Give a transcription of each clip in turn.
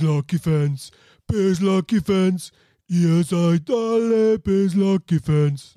Lucky Fans, Lucky Fans, ihr seid alle Lucky Fans.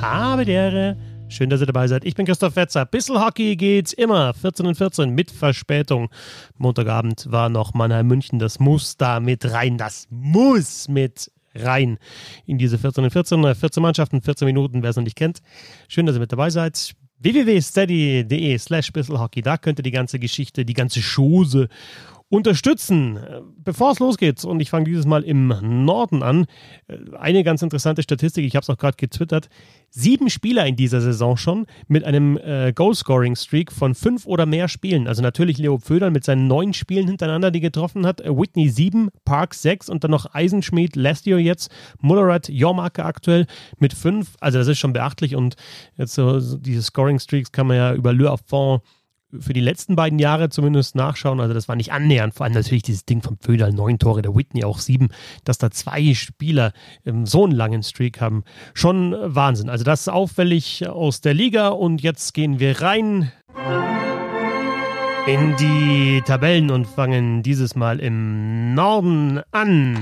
Habe die Ehre. Schön, dass ihr dabei seid. Ich bin Christoph Wetzer. Bissl Hockey geht's immer. 14 und 14 mit Verspätung. Montagabend war noch Mannheim München. Das muss da mit rein. Das muss mit rein in diese 14 und 14. 14 Mannschaften, 14 Minuten, wer es noch nicht kennt. Schön, dass ihr mit dabei seid www.steady.de slash bisselhockey. Da könnt ihr die ganze Geschichte, die ganze Chose unterstützen. Bevor es losgeht, und ich fange dieses Mal im Norden an, eine ganz interessante Statistik, ich habe es auch gerade getwittert, sieben Spieler in dieser Saison schon mit einem äh, Goal-Scoring-Streak von fünf oder mehr Spielen. Also natürlich Leo Pföderl mit seinen neun Spielen hintereinander, die getroffen hat, Whitney sieben, Park sechs und dann noch Eisenschmied, Lestio jetzt, Mullerat, Jormarke aktuell mit fünf. Also das ist schon beachtlich und jetzt so, so diese Scoring-Streaks kann man ja über Le Affont für die letzten beiden Jahre zumindest nachschauen. Also das war nicht annähernd. Vor allem natürlich dieses Ding vom Föderl, neun Tore, der Whitney auch sieben, dass da zwei Spieler so einen langen Streak haben. Schon Wahnsinn. Also das ist auffällig aus der Liga. Und jetzt gehen wir rein in die Tabellen und fangen dieses Mal im Norden an.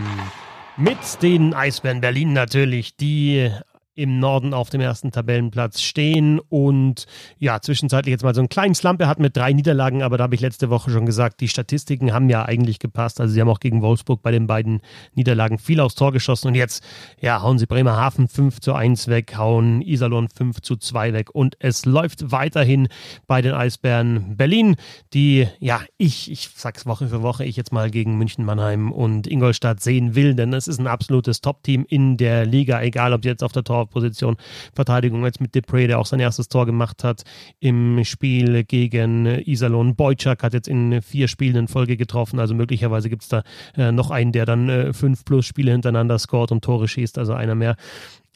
Mit den Eisbären Berlin natürlich, die im Norden auf dem ersten Tabellenplatz stehen. Und ja, zwischenzeitlich jetzt mal so einen kleinen Slump. Hat mit drei Niederlagen, aber da habe ich letzte Woche schon gesagt, die Statistiken haben ja eigentlich gepasst. Also sie haben auch gegen Wolfsburg bei den beiden Niederlagen viel aufs Tor geschossen. Und jetzt, ja, hauen sie Bremerhaven 5 zu 1 weg, hauen Iserlohn 5 zu 2 weg. Und es läuft weiterhin bei den Eisbären Berlin, die, ja, ich, ich sag's Woche für Woche, ich jetzt mal gegen München, Mannheim und Ingolstadt sehen will, denn es ist ein absolutes Top-Team in der Liga, egal ob jetzt auf der Tor Torposition. Verteidigung jetzt mit Depre, der auch sein erstes Tor gemacht hat im Spiel gegen Iserlohn. Boyczak hat jetzt in vier Spielen in Folge getroffen, also möglicherweise gibt es da äh, noch einen, der dann äh, fünf plus Spiele hintereinander scoret und Tore schießt, also einer mehr.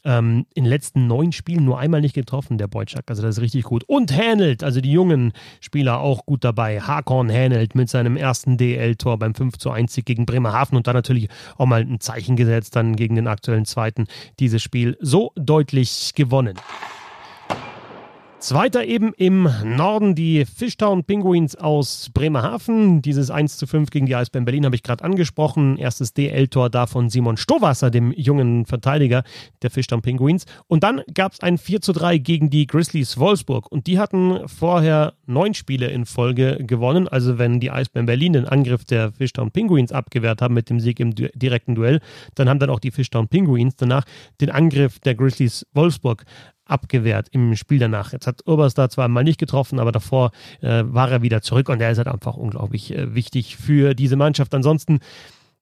Ähm, in den letzten neun Spielen nur einmal nicht getroffen, der Boyczak. Also das ist richtig gut. Und Hänelt, also die jungen Spieler auch gut dabei. Hakon Hänelt mit seinem ersten DL-Tor beim 5 zu 1 Sieg gegen Bremerhaven und dann natürlich auch mal ein Zeichen gesetzt, dann gegen den aktuellen Zweiten dieses Spiel so deutlich gewonnen. Zweiter eben im Norden die Fishtown Penguins aus Bremerhaven. Dieses 1 zu 5 gegen die Eisbären Berlin habe ich gerade angesprochen. Erstes DL-Tor da von Simon Stowasser, dem jungen Verteidiger der Fishtown Penguins. Und dann gab es ein 4 zu 3 gegen die Grizzlies Wolfsburg. Und die hatten vorher neun Spiele in Folge gewonnen. Also wenn die Eisbären Berlin den Angriff der Fishtown Penguins abgewehrt haben mit dem Sieg im direkten Duell, dann haben dann auch die Fishtown Penguins danach den Angriff der Grizzlies Wolfsburg abgewehrt im Spiel danach. Jetzt hat Urbers da zwar mal nicht getroffen, aber davor äh, war er wieder zurück und er ist halt einfach unglaublich äh, wichtig für diese Mannschaft. Ansonsten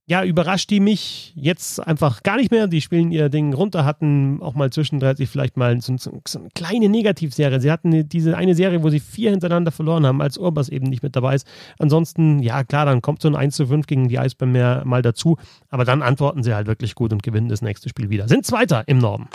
ja, überrascht die mich jetzt einfach gar nicht mehr. Die spielen ihr Ding runter, hatten auch mal zwischendurch vielleicht mal so, so, so, eine kleine Negativserie. Sie hatten diese eine Serie, wo sie vier hintereinander verloren haben, als Urbas eben nicht mit dabei ist. Ansonsten, ja klar, dann kommt so ein 1 zu 5 gegen die Eisbären mal dazu. Aber dann antworten sie halt wirklich gut und gewinnen das nächste Spiel wieder. Sind Zweiter im Norden.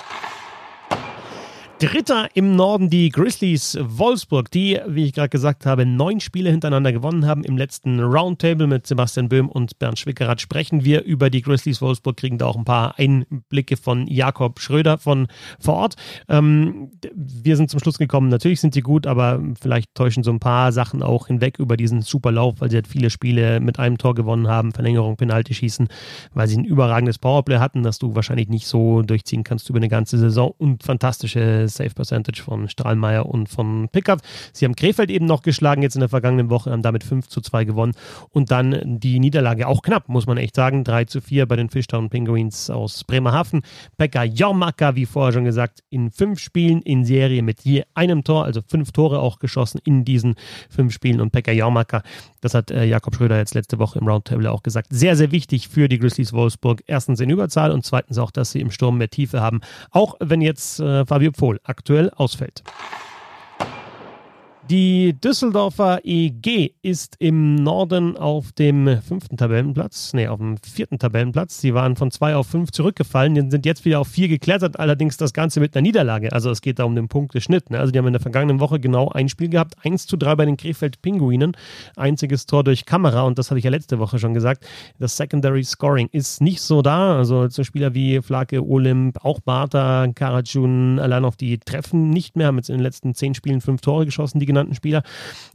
Dritter im Norden die Grizzlies Wolfsburg, die, wie ich gerade gesagt habe, neun Spiele hintereinander gewonnen haben. Im letzten Roundtable mit Sebastian Böhm und Bernd Schwickerath sprechen wir über die Grizzlies Wolfsburg, kriegen da auch ein paar Einblicke von Jakob Schröder von vor Ort. Ähm, wir sind zum Schluss gekommen, natürlich sind sie gut, aber vielleicht täuschen so ein paar Sachen auch hinweg über diesen super Lauf, weil sie halt viele Spiele mit einem Tor gewonnen haben, Verlängerung, Penalty schießen, weil sie ein überragendes Powerplay hatten, das du wahrscheinlich nicht so durchziehen kannst über eine ganze Saison und fantastische Safe Percentage von Strahlmeier und von Pickard. Sie haben Krefeld eben noch geschlagen, jetzt in der vergangenen Woche, haben damit 5 zu 2 gewonnen. Und dann die Niederlage auch knapp, muss man echt sagen. 3 zu 4 bei den Fishtown Penguins aus Bremerhaven. Pekka Jormaka, wie vorher schon gesagt, in fünf Spielen in Serie mit je einem Tor, also fünf Tore auch geschossen in diesen fünf Spielen. Und Pekka Jormaka, das hat äh, Jakob Schröder jetzt letzte Woche im Roundtable auch gesagt, sehr, sehr wichtig für die Grizzlies Wolfsburg. Erstens in Überzahl und zweitens auch, dass sie im Sturm mehr Tiefe haben. Auch wenn jetzt äh, Fabio Pfohl aktuell ausfällt. Die Düsseldorfer EG ist im Norden auf dem fünften Tabellenplatz, nee, auf dem vierten Tabellenplatz. Sie waren von zwei auf fünf zurückgefallen, sind jetzt wieder auf vier geklettert, allerdings das Ganze mit einer Niederlage. Also es geht da um den Punkteschnitt. Ne? Also die haben in der vergangenen Woche genau ein Spiel gehabt, 1 zu 3 bei den Krefeld-Pinguinen. Einziges Tor durch Kamera und das hatte ich ja letzte Woche schon gesagt. Das Secondary Scoring ist nicht so da. Also so Spieler wie Flake, Olymp, auch Barta, Karajun, allein auf die treffen nicht mehr, haben jetzt in den letzten zehn Spielen fünf Tore geschossen, die genannten Spieler.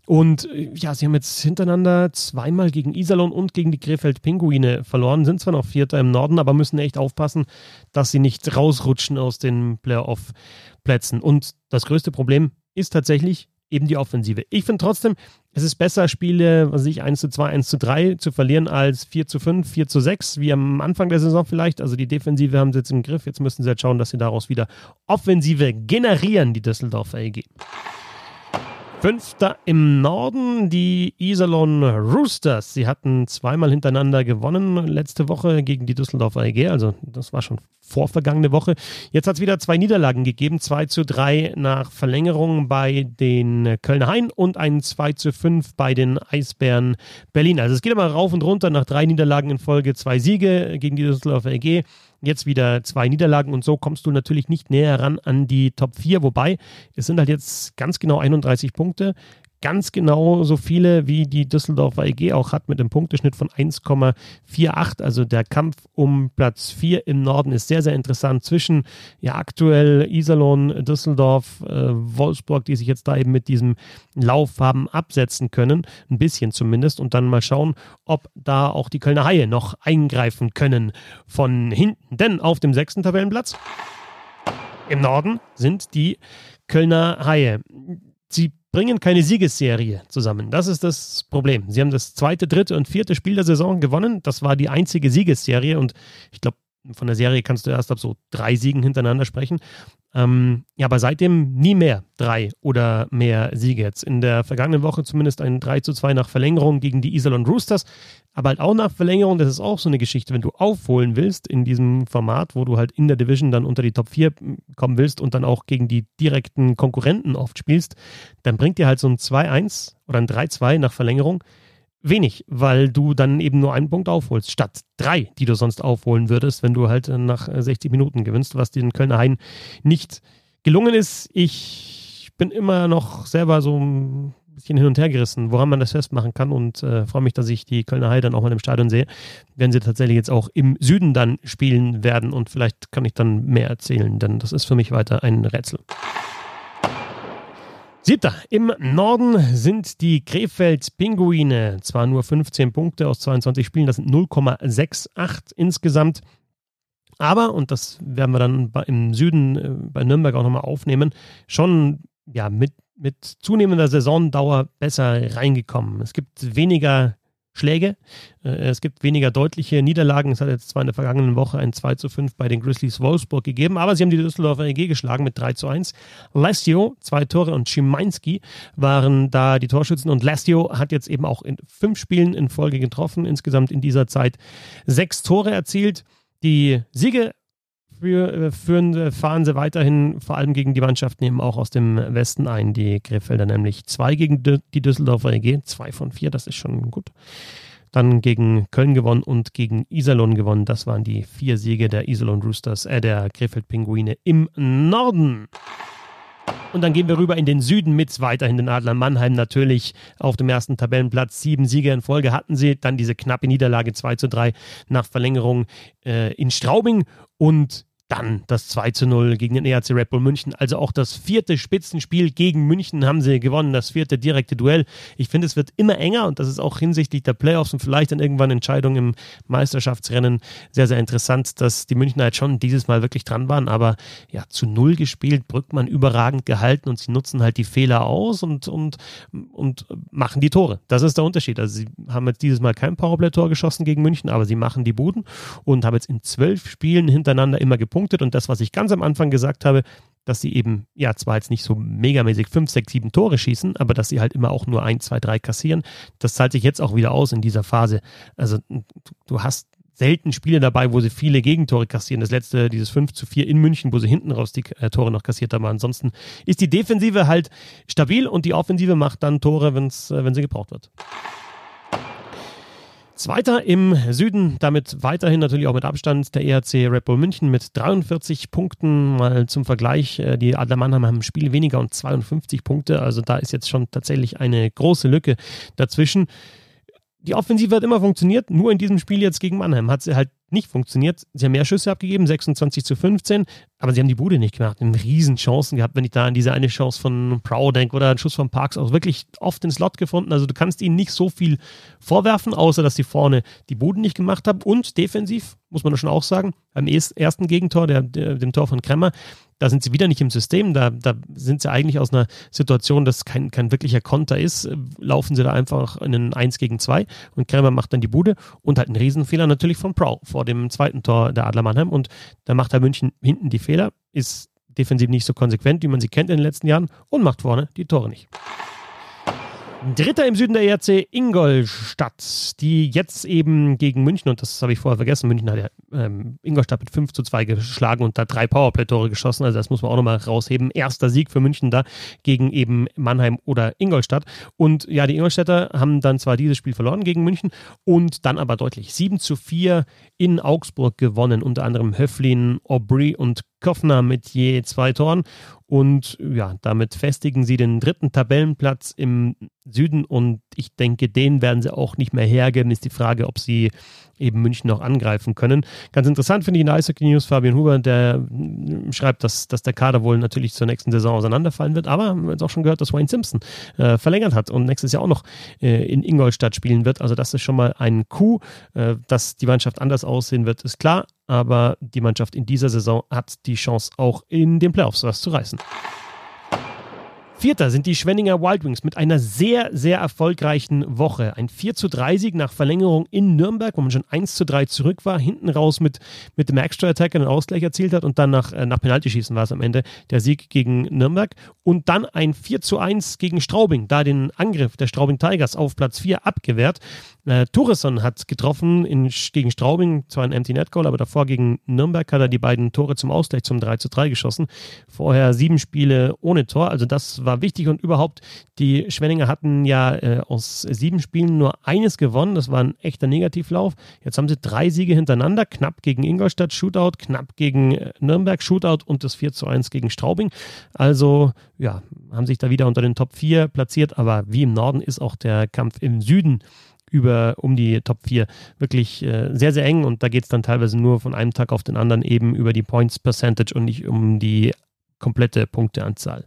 Und äh, ja, sie haben jetzt hintereinander zweimal gegen Iserlohn und gegen die Krefeld Pinguine verloren, sind zwar noch Vierter im Norden, aber müssen echt aufpassen, dass sie nicht rausrutschen aus den Playoff-Plätzen. Und das größte Problem ist tatsächlich eben die Offensive. Ich finde trotzdem, es ist besser, Spiele, was ich, 1 zu 2, 1 zu 3 zu verlieren, als 4 zu 5, 4 zu 6, wie am Anfang der Saison vielleicht. Also die Defensive haben sie jetzt im Griff. Jetzt müssen sie halt schauen, dass sie daraus wieder Offensive generieren, die Düsseldorfer EG. Fünfter im Norden, die Iserlohn Roosters. Sie hatten zweimal hintereinander gewonnen letzte Woche gegen die Düsseldorfer EG, also das war schon vorvergangene Woche. Jetzt hat es wieder zwei Niederlagen gegeben, 2 zu 3 nach Verlängerung bei den Kölner Hain und ein 2 zu 5 bei den Eisbären Berlin. Also es geht immer rauf und runter nach drei Niederlagen in Folge, zwei Siege gegen die Düsseldorfer EG. Jetzt wieder zwei Niederlagen und so kommst du natürlich nicht näher ran an die Top 4, wobei es sind halt jetzt ganz genau 31 Punkte ganz genau so viele, wie die Düsseldorfer EG auch hat, mit einem Punkteschnitt von 1,48. Also der Kampf um Platz 4 im Norden ist sehr, sehr interessant zwischen ja aktuell Iserlohn, Düsseldorf, äh, Wolfsburg, die sich jetzt da eben mit diesem Lauf haben absetzen können, ein bisschen zumindest, und dann mal schauen, ob da auch die Kölner Haie noch eingreifen können von hinten. Denn auf dem sechsten Tabellenplatz im Norden sind die Kölner Haie. Sie bringen keine Siegesserie zusammen. Das ist das Problem. Sie haben das zweite, dritte und vierte Spiel der Saison gewonnen. Das war die einzige Siegesserie und ich glaube, von der Serie kannst du erst ab so drei Siegen hintereinander sprechen. Ähm, ja, aber seitdem nie mehr drei oder mehr Siege. Jetzt in der vergangenen Woche zumindest ein 3 zu 2 nach Verlängerung gegen die Iserlohn Roosters. Aber halt auch nach Verlängerung, das ist auch so eine Geschichte, wenn du aufholen willst in diesem Format, wo du halt in der Division dann unter die Top 4 kommen willst und dann auch gegen die direkten Konkurrenten oft spielst, dann bringt dir halt so ein 2-1 oder ein 3-2 nach Verlängerung wenig, weil du dann eben nur einen Punkt aufholst, statt drei, die du sonst aufholen würdest, wenn du halt nach 60 Minuten gewinnst, was den Kölner Hain nicht gelungen ist. Ich bin immer noch selber so ein bisschen hin und her gerissen, woran man das festmachen kann und äh, freue mich, dass ich die Kölner Haie dann auch mal im Stadion sehe, wenn sie tatsächlich jetzt auch im Süden dann spielen werden und vielleicht kann ich dann mehr erzählen, denn das ist für mich weiter ein Rätsel. Siebter. Im Norden sind die Krefeld-Pinguine. Zwar nur 15 Punkte aus 22 Spielen, das sind 0,68 insgesamt. Aber, und das werden wir dann im Süden äh, bei Nürnberg auch nochmal aufnehmen, schon ja, mit, mit zunehmender Saisondauer besser reingekommen. Es gibt weniger Schläge. Äh, es gibt weniger deutliche Niederlagen. Es hat jetzt zwar in der vergangenen Woche ein 2 zu 5 bei den Grizzlies Wolfsburg gegeben, aber sie haben die Düsseldorfer EG geschlagen mit 3 zu 1. Lastio, zwei Tore und Schimanski waren da die Torschützen und Lastio hat jetzt eben auch in fünf Spielen in Folge getroffen, insgesamt in dieser Zeit sechs Tore erzielt. Die Siege äh, führen, äh, fahren sie weiterhin vor allem gegen die Mannschaften eben auch aus dem Westen ein. Die Krefelder nämlich zwei gegen die Düsseldorfer EG, zwei von vier, das ist schon gut. Dann gegen Köln gewonnen und gegen Iserlohn gewonnen. Das waren die vier Siege der Iserlohn Roosters, äh, der Krefeld Pinguine im Norden. Und dann gehen wir rüber in den Süden mit weiterhin den Adler Mannheim natürlich auf dem ersten Tabellenplatz. Sieben Siege in Folge hatten sie. Dann diese knappe Niederlage 2 zu 3 nach Verlängerung äh, in Straubing. Und dann das 2 zu 0 gegen den ERC Red Bull München. Also auch das vierte Spitzenspiel gegen München haben sie gewonnen, das vierte direkte Duell. Ich finde, es wird immer enger und das ist auch hinsichtlich der Playoffs und vielleicht dann irgendwann Entscheidungen im Meisterschaftsrennen sehr, sehr interessant, dass die Münchner jetzt schon dieses Mal wirklich dran waren. Aber ja, zu Null gespielt, Brückmann überragend gehalten und sie nutzen halt die Fehler aus und, und, und machen die Tore. Das ist der Unterschied. Also sie haben jetzt dieses Mal kein Powerplay-Tor geschossen gegen München, aber sie machen die Buden und haben jetzt in zwölf Spielen hintereinander immer gepunktet gepunktet und das, was ich ganz am Anfang gesagt habe, dass sie eben, ja, zwar jetzt nicht so megamäßig 5, 6, 7 Tore schießen, aber dass sie halt immer auch nur 1, 2, 3 kassieren, das zahlt sich jetzt auch wieder aus in dieser Phase. Also du hast selten Spiele dabei, wo sie viele Gegentore kassieren. Das letzte, dieses 5 zu 4 in München, wo sie hinten raus die äh, Tore noch kassiert haben. Ansonsten ist die Defensive halt stabil und die Offensive macht dann Tore, wenn's, äh, wenn sie gebraucht wird. Zweiter im Süden, damit weiterhin natürlich auch mit Abstand der ERC Red Bull München mit 43 Punkten. Mal zum Vergleich, äh, die Adler Mannheim haben ein Spiel weniger und 52 Punkte. Also da ist jetzt schon tatsächlich eine große Lücke dazwischen die Offensive hat immer funktioniert, nur in diesem Spiel jetzt gegen Mannheim hat sie halt nicht funktioniert. Sie haben mehr Schüsse abgegeben, 26 zu 15, aber sie haben die Bude nicht gemacht. Haben riesen Chancen gehabt, wenn ich da an diese eine Chance von Prow denke oder einen Schuss von Parks auch wirklich oft den Slot gefunden. Also du kannst ihnen nicht so viel vorwerfen, außer dass sie vorne die Bude nicht gemacht haben. Und defensiv, muss man schon auch sagen, beim ersten Gegentor, der, der, dem Tor von Kremmer, da sind sie wieder nicht im System, da, da sind sie eigentlich aus einer Situation, dass kein, kein wirklicher Konter ist, laufen sie da einfach in einen 1 gegen 2 und Kremmer macht dann die Bude und halt einen Riesenfehler natürlich von Prow vor dem zweiten Tor der Adler Mannheim. Und da macht er München hinten die Fehler, ist defensiv nicht so konsequent, wie man sie kennt in den letzten Jahren und macht vorne die Tore nicht. Dritter im Süden der ERC Ingolstadt, die jetzt eben gegen München, und das habe ich vorher vergessen, München hat ja ähm, Ingolstadt mit 5 zu 2 geschlagen und da drei Powerplay-Tore geschossen, also das muss man auch nochmal rausheben. Erster Sieg für München da gegen eben Mannheim oder Ingolstadt. Und ja, die Ingolstädter haben dann zwar dieses Spiel verloren gegen München und dann aber deutlich 7 zu 4 in Augsburg gewonnen, unter anderem Höflin, Aubry und Koffner mit je zwei Toren. Und ja, damit festigen sie den dritten Tabellenplatz im Süden und ich denke, den werden sie auch nicht mehr hergeben. Ist die Frage, ob sie eben München noch angreifen können. Ganz interessant finde ich in der Eishockey News Fabian Huber, der schreibt, dass, dass der Kader wohl natürlich zur nächsten Saison auseinanderfallen wird, aber wir haben jetzt auch schon gehört, dass Wayne Simpson äh, verlängert hat und nächstes Jahr auch noch äh, in Ingolstadt spielen wird. Also das ist schon mal ein Coup, äh, dass die Mannschaft anders aussehen wird, ist klar, aber die Mannschaft in dieser Saison hat die Chance auch in den Playoffs was zu reißen. Vierter sind die Schwenninger Wild Wings mit einer sehr, sehr erfolgreichen Woche. Ein 4 zu 3 Sieg nach Verlängerung in Nürnberg, wo man schon 1 zu 3 zurück war, hinten raus mit, mit dem Extra-Attack einen Ausgleich erzielt hat und dann nach, äh, nach Penaltyschießen war es am Ende der Sieg gegen Nürnberg. Und dann ein 4 zu 1 gegen Straubing, da den Angriff der Straubing Tigers auf Platz 4 abgewehrt. Äh, Tourisson hat getroffen in, gegen Straubing, zwar ein Empty Net Goal, aber davor gegen Nürnberg hat er die beiden Tore zum Ausgleich zum 3 zu 3 geschossen. Vorher sieben Spiele ohne Tor, also das war war wichtig und überhaupt, die Schwenninger hatten ja äh, aus sieben Spielen nur eines gewonnen. Das war ein echter Negativlauf. Jetzt haben sie drei Siege hintereinander, knapp gegen Ingolstadt, Shootout, knapp gegen äh, Nürnberg, Shootout und das 4 zu 1 gegen Straubing. Also ja, haben sich da wieder unter den Top 4 platziert, aber wie im Norden ist auch der Kampf im Süden über um die Top 4 wirklich äh, sehr, sehr eng und da geht es dann teilweise nur von einem Tag auf den anderen eben über die Points Percentage und nicht um die komplette Punkteanzahl.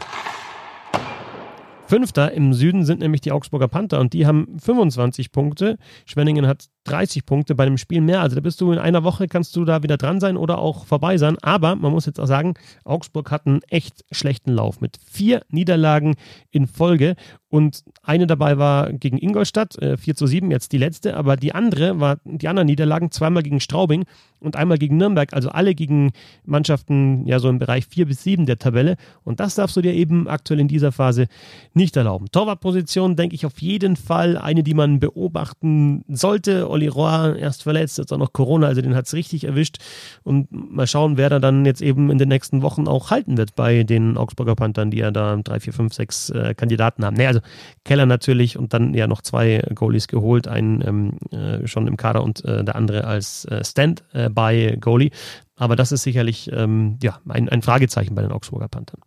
Fünfter im Süden sind nämlich die Augsburger Panther und die haben 25 Punkte. Schwenningen hat 30 Punkte bei dem Spiel mehr. Also da bist du in einer Woche, kannst du da wieder dran sein oder auch vorbei sein. Aber man muss jetzt auch sagen, Augsburg hat einen echt schlechten Lauf mit vier Niederlagen in Folge. Und eine dabei war gegen Ingolstadt, äh, 4 zu 7, jetzt die letzte. Aber die andere war, die anderen Niederlagen, zweimal gegen Straubing und einmal gegen Nürnberg. Also alle gegen Mannschaften, ja, so im Bereich 4 bis 7 der Tabelle. Und das darfst du dir eben aktuell in dieser Phase nicht erlauben. Torwartposition, denke ich, auf jeden Fall eine, die man beobachten sollte Olli Rohr erst verletzt, jetzt auch noch Corona, also den hat es richtig erwischt. Und mal schauen, wer da dann jetzt eben in den nächsten Wochen auch halten wird bei den Augsburger Panthern, die ja da drei, vier, fünf, sechs äh, Kandidaten haben. Nee, also Keller natürlich und dann ja noch zwei Goalies geholt, einen ähm, äh, schon im Kader und äh, der andere als äh, Stand-by-Goalie. Aber das ist sicherlich ähm, ja, ein, ein Fragezeichen bei den Augsburger Panthern.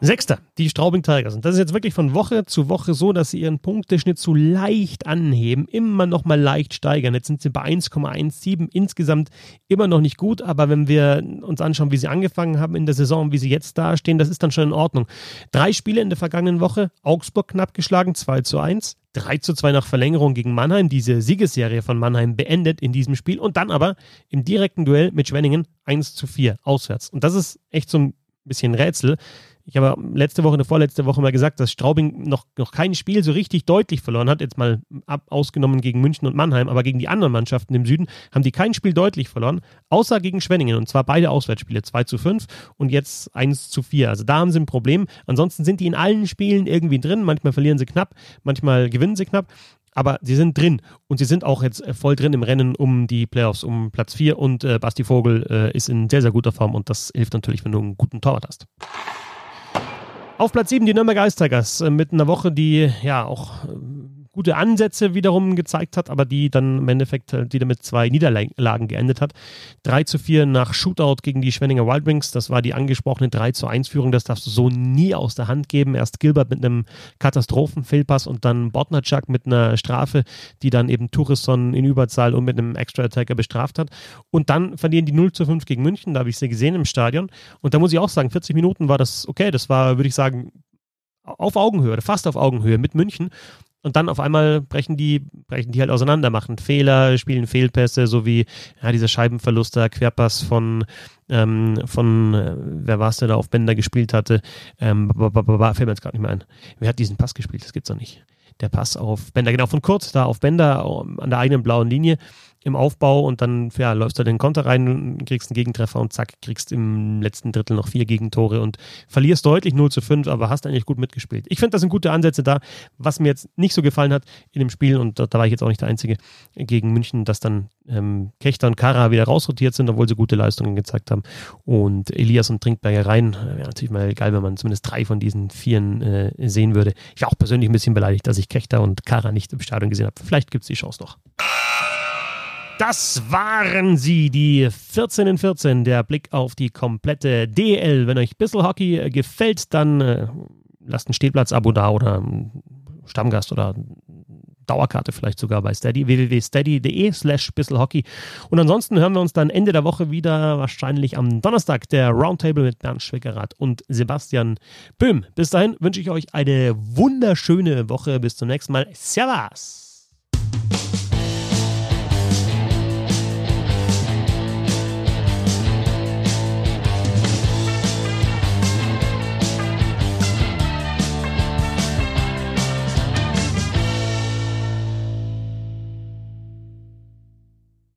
Sechster, die Straubing Tigers. Und das ist jetzt wirklich von Woche zu Woche so, dass sie ihren Punkteschnitt so leicht anheben, immer noch mal leicht steigern. Jetzt sind sie bei 1,17, insgesamt immer noch nicht gut, aber wenn wir uns anschauen, wie sie angefangen haben in der Saison, wie sie jetzt dastehen, das ist dann schon in Ordnung. Drei Spiele in der vergangenen Woche, Augsburg knapp geschlagen, 2 zu 1. 3 zu 2 nach Verlängerung gegen Mannheim, diese Siegesserie von Mannheim beendet in diesem Spiel und dann aber im direkten Duell mit Schwenningen 1 zu 4 auswärts. Und das ist echt so ein bisschen Rätsel. Ich habe letzte Woche, eine vorletzte Woche mal gesagt, dass Straubing noch, noch kein Spiel so richtig deutlich verloren hat. Jetzt mal ab, ausgenommen gegen München und Mannheim, aber gegen die anderen Mannschaften im Süden haben die kein Spiel deutlich verloren, außer gegen Schwenningen. Und zwar beide Auswärtsspiele, 2 zu 5 und jetzt 1 zu 4. Also da haben sie ein Problem. Ansonsten sind die in allen Spielen irgendwie drin. Manchmal verlieren sie knapp, manchmal gewinnen sie knapp. aber sie sind drin und sie sind auch jetzt äh, voll drin im Rennen um die Playoffs, um Platz 4 und äh, Basti Vogel äh, ist in sehr, sehr guter Form und das hilft natürlich, wenn du einen guten Torwart hast. Auf Platz 7 die Nürnberger Ice Tigers äh, mit einer Woche, die ja auch äh, gute Ansätze wiederum gezeigt hat, aber die dann im Endeffekt äh, die mit zwei Niederlagen geendet hat. 3 zu 4 nach Shootout gegen die Schwenninger Wildwings. Das war die angesprochene 3 zu 1 Führung. Das darfst du so nie aus der Hand geben. Erst Gilbert mit einem Katastrophenfehlpass und dann Botnacak mit einer Strafe, die dann eben Tourisson in Überzahl und mit einem Extra-Attacker bestraft hat. Und dann verlieren die 0 zu 5 gegen München. Da habe ich sie gesehen im Stadion. Und da muss ich auch sagen, 40 Minuten war das okay. Das war, würde ich sagen, auf Augenhöhe, fast auf Augenhöhe mit München. Und dann auf einmal brechen die, brechen die halt auseinander, machen Fehler, spielen Fehlpässe, so wie ja, dieser Scheibenverlust, der Querpass von, ähm, von äh, wer war es, der da auf Bänder gespielt hatte? Ähm, fällt mir jetzt gerade nicht mehr ein. Wer hat diesen Pass gespielt? Das gibt's doch nicht. Der Pass auf Bänder, genau von Kurz, da auf Bänder an der eigenen blauen Linie im Aufbau und dann ja, läufst du den Konter rein, kriegst einen Gegentreffer und zack, kriegst im letzten Drittel noch vier Gegentore und verlierst deutlich 0 zu 5, aber hast eigentlich gut mitgespielt. Ich finde, das sind gute Ansätze da. Was mir jetzt nicht so gefallen hat in dem Spiel, und da, da war ich jetzt auch nicht der Einzige gegen München, dass dann ähm, Kechter und Kara wieder rausrotiert sind, obwohl sie gute Leistungen gezeigt haben. Und Elias und Trinkberger rein. Wäre natürlich mal geil, wenn man zumindest drei von diesen Vieren äh, sehen würde. Ich war auch persönlich ein bisschen beleidigt, dass ich Kechter und Kara nicht im Stadion gesehen habe. Vielleicht gibt es die Chance noch. Das waren sie, die 14 in 14, der Blick auf die komplette DL. Wenn euch Bissel Hockey äh, gefällt, dann äh, lasst ein Stehplatz-Abo da oder Stammgast oder Dauerkarte vielleicht sogar bei Steady, www.steady.de slash bisselhockey. Und ansonsten hören wir uns dann Ende der Woche wieder, wahrscheinlich am Donnerstag, der Roundtable mit Bernd Schwickerath und Sebastian Böhm. Bis dahin wünsche ich euch eine wunderschöne Woche. Bis zum nächsten Mal. Servus!